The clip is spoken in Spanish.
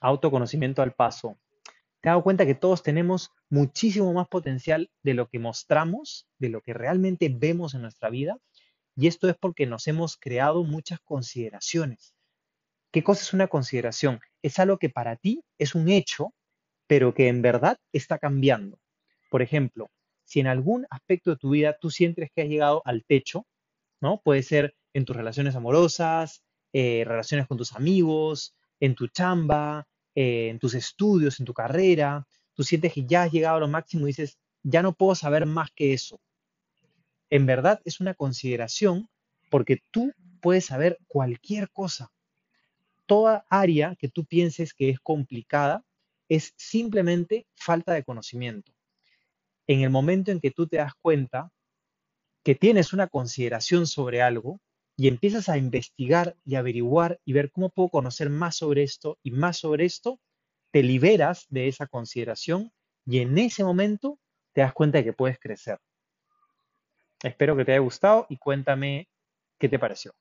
autoconocimiento al paso. Te has dado cuenta que todos tenemos muchísimo más potencial de lo que mostramos, de lo que realmente vemos en nuestra vida. Y esto es porque nos hemos creado muchas consideraciones. ¿Qué cosa es una consideración? Es algo que para ti es un hecho, pero que en verdad está cambiando. Por ejemplo, si en algún aspecto de tu vida tú sientes que has llegado al techo, ¿no? Puede ser en tus relaciones amorosas, eh, relaciones con tus amigos, en tu chamba, eh, en tus estudios, en tu carrera, tú sientes que ya has llegado a lo máximo y dices, ya no puedo saber más que eso. En verdad es una consideración porque tú puedes saber cualquier cosa. Toda área que tú pienses que es complicada es simplemente falta de conocimiento. En el momento en que tú te das cuenta que tienes una consideración sobre algo y empiezas a investigar y averiguar y ver cómo puedo conocer más sobre esto y más sobre esto, te liberas de esa consideración y en ese momento te das cuenta de que puedes crecer. Espero que te haya gustado y cuéntame qué te pareció.